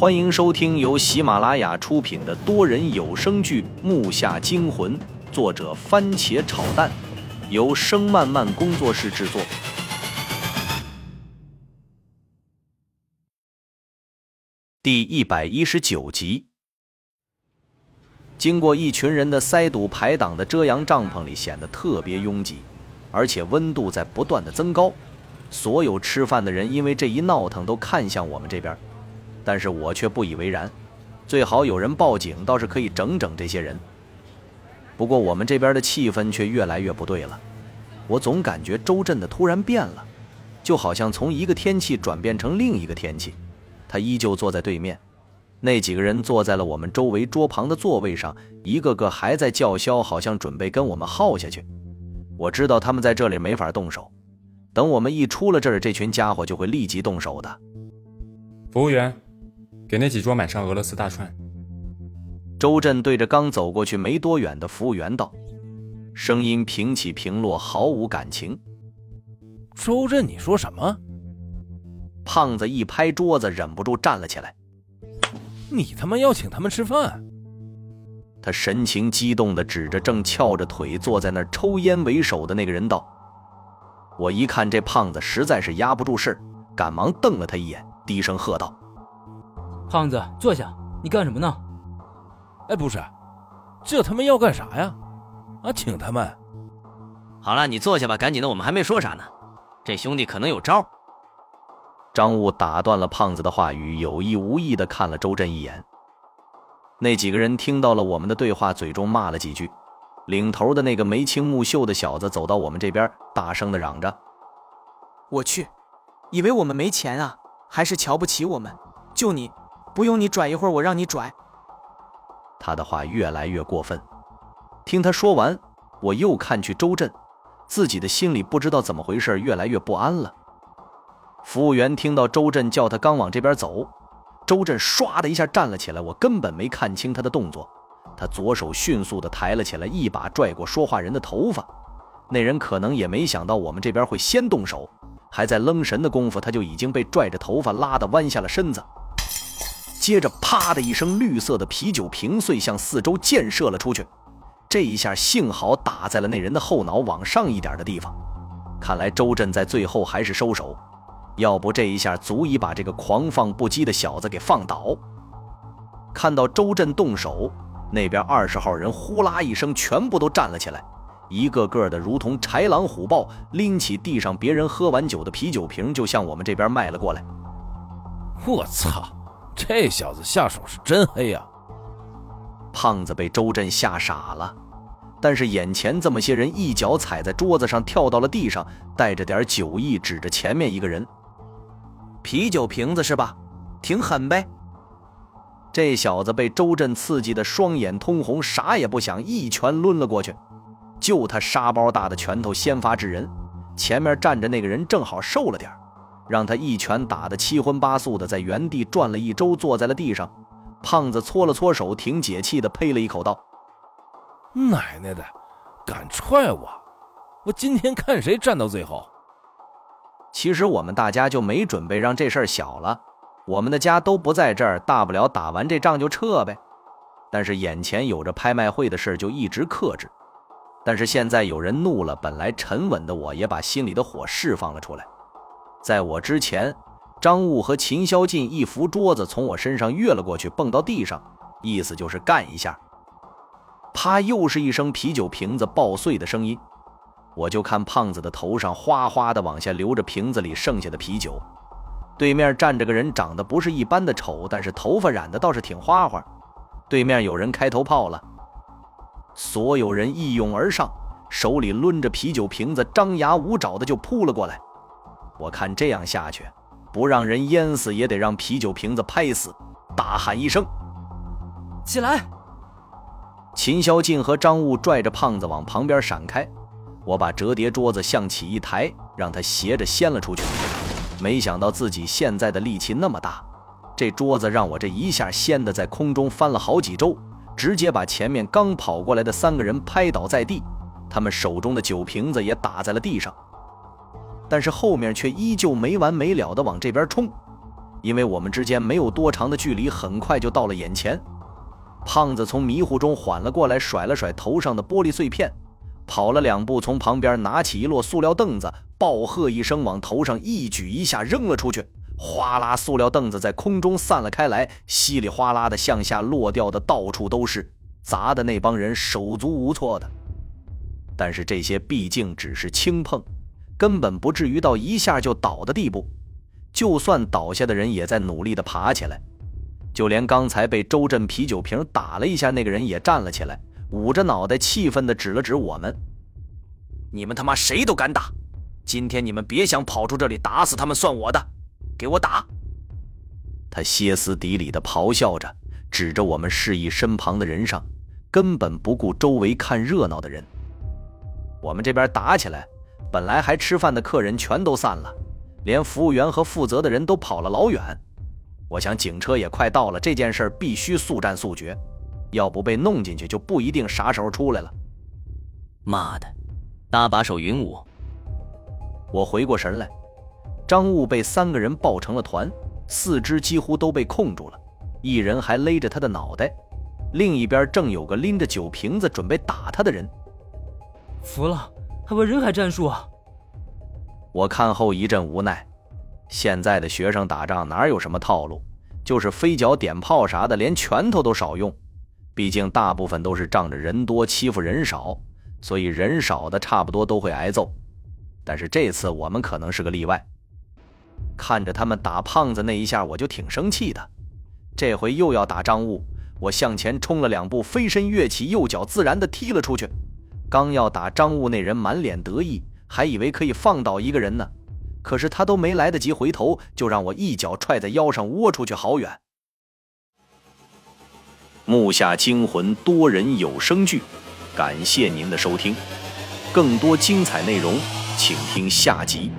欢迎收听由喜马拉雅出品的多人有声剧《木下惊魂》，作者番茄炒蛋，由声漫漫工作室制作。第一百一十九集。经过一群人的塞堵排挡的遮阳帐篷里，显得特别拥挤，而且温度在不断的增高。所有吃饭的人因为这一闹腾，都看向我们这边。但是我却不以为然，最好有人报警，倒是可以整整这些人。不过我们这边的气氛却越来越不对了，我总感觉周震的突然变了，就好像从一个天气转变成另一个天气。他依旧坐在对面，那几个人坐在了我们周围桌旁的座位上，一个个还在叫嚣，好像准备跟我们耗下去。我知道他们在这里没法动手，等我们一出了这儿，这群家伙就会立即动手的。服务员。给那几桌买上俄罗斯大串。周震对着刚走过去没多远的服务员道，声音平起平落，毫无感情。周震，你说什么？胖子一拍桌子，忍不住站了起来。你他妈要请他们吃饭？他神情激动地指着正翘着腿坐在那儿抽烟为首的那个人道。我一看这胖子实在是压不住事儿，赶忙瞪了他一眼，低声喝道。胖子，坐下！你干什么呢？哎，不是，这他妈要干啥呀？啊，请他们。好了，你坐下吧，赶紧的，我们还没说啥呢。这兄弟可能有招。张悟打断了胖子的话语，有意无意的看了周震一眼。那几个人听到了我们的对话，嘴中骂了几句。领头的那个眉清目秀的小子走到我们这边，大声的嚷着：“我去，以为我们没钱啊？还是瞧不起我们？就你！”不用你拽一会儿，我让你拽。他的话越来越过分。听他说完，我又看去周震，自己的心里不知道怎么回事，越来越不安了。服务员听到周震叫他刚往这边走，周震唰的一下站了起来，我根本没看清他的动作。他左手迅速的抬了起来，一把拽过说话人的头发。那人可能也没想到我们这边会先动手，还在愣神的功夫，他就已经被拽着头发拉的弯下了身子。接着，啪的一声，绿色的啤酒瓶碎向四周溅射了出去。这一下幸好打在了那人的后脑往上一点的地方。看来周震在最后还是收手，要不这一下足以把这个狂放不羁的小子给放倒。看到周震动手，那边二十号人呼啦一声全部都站了起来，一个个的如同豺狼虎豹，拎起地上别人喝完酒的啤酒瓶就向我们这边迈了过来。我操！这小子下手是真黑呀！胖子被周震吓傻了，但是眼前这么些人一脚踩在桌子上，跳到了地上，带着点酒意，指着前面一个人：“啤酒瓶子是吧？挺狠呗！”这小子被周震刺激的双眼通红，啥也不想，一拳抡了过去。就他沙包大的拳头先发制人，前面站着那个人正好瘦了点让他一拳打得七荤八素的，在原地转了一周，坐在了地上。胖子搓了搓手，挺解气的，呸了一口，道：“奶奶的，敢踹我！我今天看谁站到最后。”其实我们大家就没准备让这事儿小了，我们的家都不在这儿，大不了打完这仗就撤呗。但是眼前有着拍卖会的事，就一直克制。但是现在有人怒了，本来沉稳的我也把心里的火释放了出来。在我之前，张悟和秦霄进一扶桌子从我身上越了过去，蹦到地上，意思就是干一下。啪！又是一声啤酒瓶子爆碎的声音，我就看胖子的头上哗哗的往下流着瓶子里剩下的啤酒。对面站着个人，长得不是一般的丑，但是头发染的倒是挺花花。对面有人开头炮了，所有人一拥而上，手里抡着啤酒瓶子，张牙舞爪的就扑了过来。我看这样下去，不让人淹死也得让啤酒瓶子拍死。大喊一声：“起来！”秦霄晋和张悟拽着胖子往旁边闪开。我把折叠桌子向起一抬，让他斜着掀了出去。没想到自己现在的力气那么大，这桌子让我这一下掀的在空中翻了好几周，直接把前面刚跑过来的三个人拍倒在地，他们手中的酒瓶子也打在了地上。但是后面却依旧没完没了的往这边冲，因为我们之间没有多长的距离，很快就到了眼前。胖子从迷糊中缓了过来，甩了甩头上的玻璃碎片，跑了两步，从旁边拿起一摞塑料凳子，暴喝一声，往头上一举一下扔了出去。哗啦，塑料凳子在空中散了开来，稀里哗啦的向下落掉的到处都是，砸的那帮人手足无措的。但是这些毕竟只是轻碰，根本不至于到一下就倒的地步。就算倒下的人也在努力的爬起来，就连刚才被周震啤酒瓶打了一下那个人也站了起来，捂着脑袋气愤的指了指我们：“你们他妈谁都敢打！今天你们别想跑出这里，打死他们算我的！给我打！”他歇斯底里的咆哮着，指着我们示意身旁的人上，根本不顾周围看热闹的人。我们这边打起来，本来还吃饭的客人全都散了。连服务员和负责的人都跑了老远，我想警车也快到了，这件事必须速战速决，要不被弄进去就不一定啥时候出来了。妈的，搭把手云武！我回过神来，张雾被三个人抱成了团，四肢几乎都被控住了，一人还勒着他的脑袋，另一边正有个拎着酒瓶子准备打他的人。服了，还玩人海战术啊！我看后一阵无奈，现在的学生打仗哪有什么套路，就是飞脚点炮啥的，连拳头都少用。毕竟大部分都是仗着人多欺负人少，所以人少的差不多都会挨揍。但是这次我们可能是个例外。看着他们打胖子那一下，我就挺生气的。这回又要打张雾，我向前冲了两步，飞身跃起，右脚自然的踢了出去。刚要打张悟，那人满脸得意。还以为可以放倒一个人呢，可是他都没来得及回头，就让我一脚踹在腰上，窝出去好远。木下惊魂多人有声剧，感谢您的收听，更多精彩内容，请听下集。